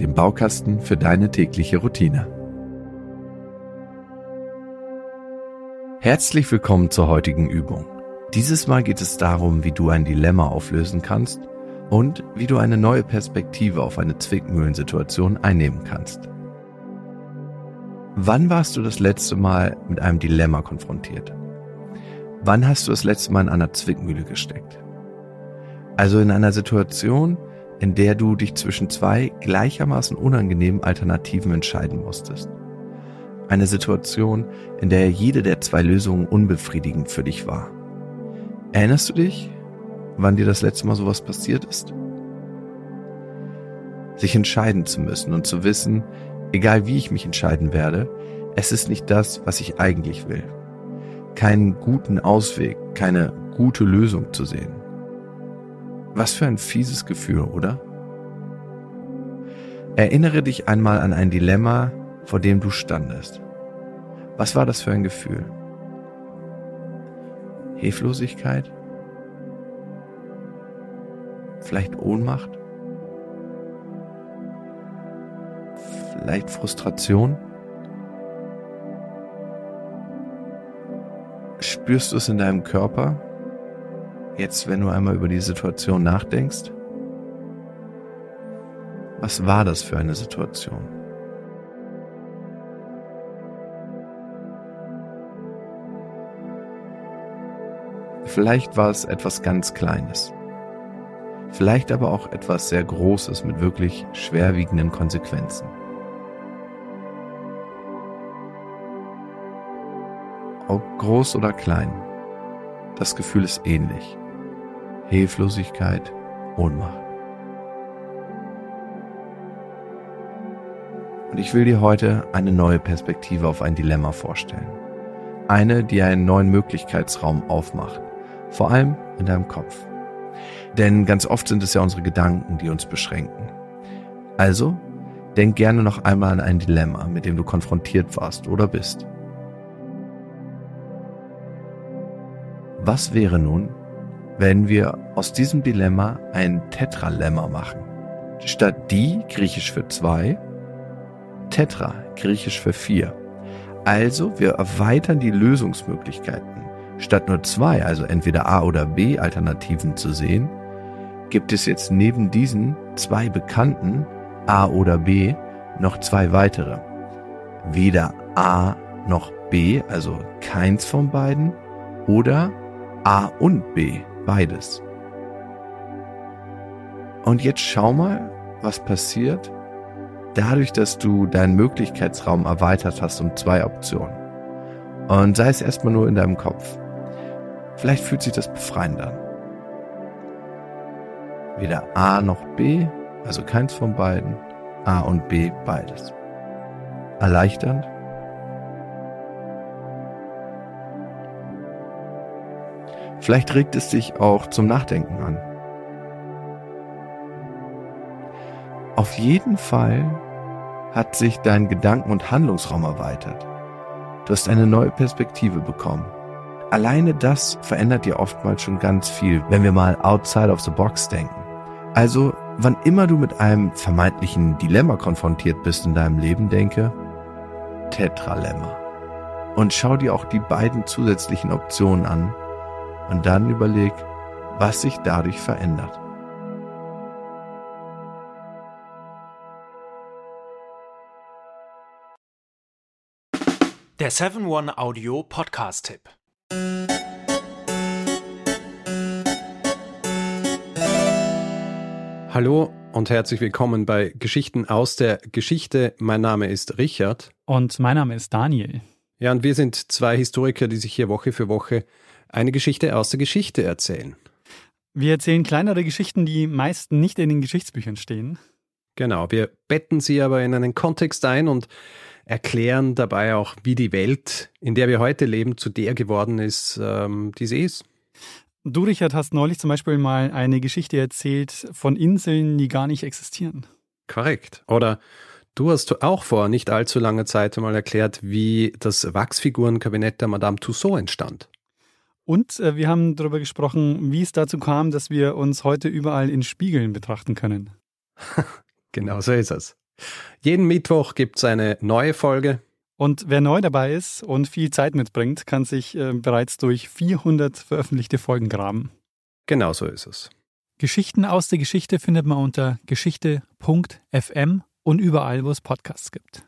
dem Baukasten für deine tägliche Routine. Herzlich willkommen zur heutigen Übung. Dieses Mal geht es darum, wie du ein Dilemma auflösen kannst und wie du eine neue Perspektive auf eine Zwickmühlensituation einnehmen kannst. Wann warst du das letzte Mal mit einem Dilemma konfrontiert? Wann hast du das letzte Mal in einer Zwickmühle gesteckt? Also in einer Situation, in der du dich zwischen zwei gleichermaßen unangenehmen Alternativen entscheiden musstest. Eine Situation, in der jede der zwei Lösungen unbefriedigend für dich war. Erinnerst du dich, wann dir das letzte Mal sowas passiert ist? Sich entscheiden zu müssen und zu wissen, egal wie ich mich entscheiden werde, es ist nicht das, was ich eigentlich will. Keinen guten Ausweg, keine gute Lösung zu sehen. Was für ein fieses Gefühl, oder? Erinnere dich einmal an ein Dilemma, vor dem du standest. Was war das für ein Gefühl? Hilflosigkeit? Vielleicht Ohnmacht? Vielleicht Frustration? Spürst du es in deinem Körper? Jetzt, wenn du einmal über die Situation nachdenkst, was war das für eine Situation? Vielleicht war es etwas ganz Kleines. Vielleicht aber auch etwas sehr Großes mit wirklich schwerwiegenden Konsequenzen. Ob groß oder klein, das Gefühl ist ähnlich. Hilflosigkeit, Ohnmacht. Und ich will dir heute eine neue Perspektive auf ein Dilemma vorstellen. Eine, die einen neuen Möglichkeitsraum aufmacht. Vor allem in deinem Kopf. Denn ganz oft sind es ja unsere Gedanken, die uns beschränken. Also, denk gerne noch einmal an ein Dilemma, mit dem du konfrontiert warst oder bist. Was wäre nun, wenn wir aus diesem Dilemma ein Tetralemma machen. Statt die, griechisch für zwei, Tetra, griechisch für vier. Also wir erweitern die Lösungsmöglichkeiten. Statt nur zwei, also entweder A oder B Alternativen zu sehen, gibt es jetzt neben diesen zwei bekannten A oder B noch zwei weitere. Weder A noch B, also keins von beiden, oder A und B. Beides. Und jetzt schau mal, was passiert, dadurch, dass du deinen Möglichkeitsraum erweitert hast um zwei Optionen. Und sei es erstmal nur in deinem Kopf. Vielleicht fühlt sich das befreiend an. Weder A noch B, also keins von beiden, A und B beides. Erleichternd? Vielleicht regt es dich auch zum Nachdenken an. Auf jeden Fall hat sich dein Gedanken- und Handlungsraum erweitert. Du hast eine neue Perspektive bekommen. Alleine das verändert dir oftmals schon ganz viel, wenn wir mal outside of the box denken. Also, wann immer du mit einem vermeintlichen Dilemma konfrontiert bist in deinem Leben, denke, Tetralemma. Und schau dir auch die beiden zusätzlichen Optionen an und dann überleg, was sich dadurch verändert. Der 7-One-Audio Podcast-Tipp. Hallo und herzlich willkommen bei Geschichten aus der Geschichte. Mein Name ist Richard. Und mein Name ist Daniel. Ja, und wir sind zwei Historiker, die sich hier Woche für Woche eine Geschichte aus der Geschichte erzählen. Wir erzählen kleinere Geschichten, die meist nicht in den Geschichtsbüchern stehen. Genau, wir betten sie aber in einen Kontext ein und erklären dabei auch, wie die Welt, in der wir heute leben, zu der geworden ist, ähm, die sie ist. Du, Richard, hast neulich zum Beispiel mal eine Geschichte erzählt von Inseln, die gar nicht existieren. Korrekt. Oder du hast auch vor nicht allzu langer Zeit mal erklärt, wie das Wachsfigurenkabinett der Madame Tussaud entstand. Und äh, wir haben darüber gesprochen, wie es dazu kam, dass wir uns heute überall in Spiegeln betrachten können. genau so ist es. Jeden Mittwoch gibt es eine neue Folge. Und wer neu dabei ist und viel Zeit mitbringt, kann sich äh, bereits durch 400 veröffentlichte Folgen graben. Genau so ist es. Geschichten aus der Geschichte findet man unter geschichte.fm und überall, wo es Podcasts gibt.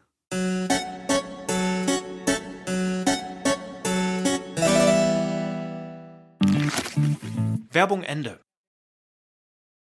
Werbung Ende.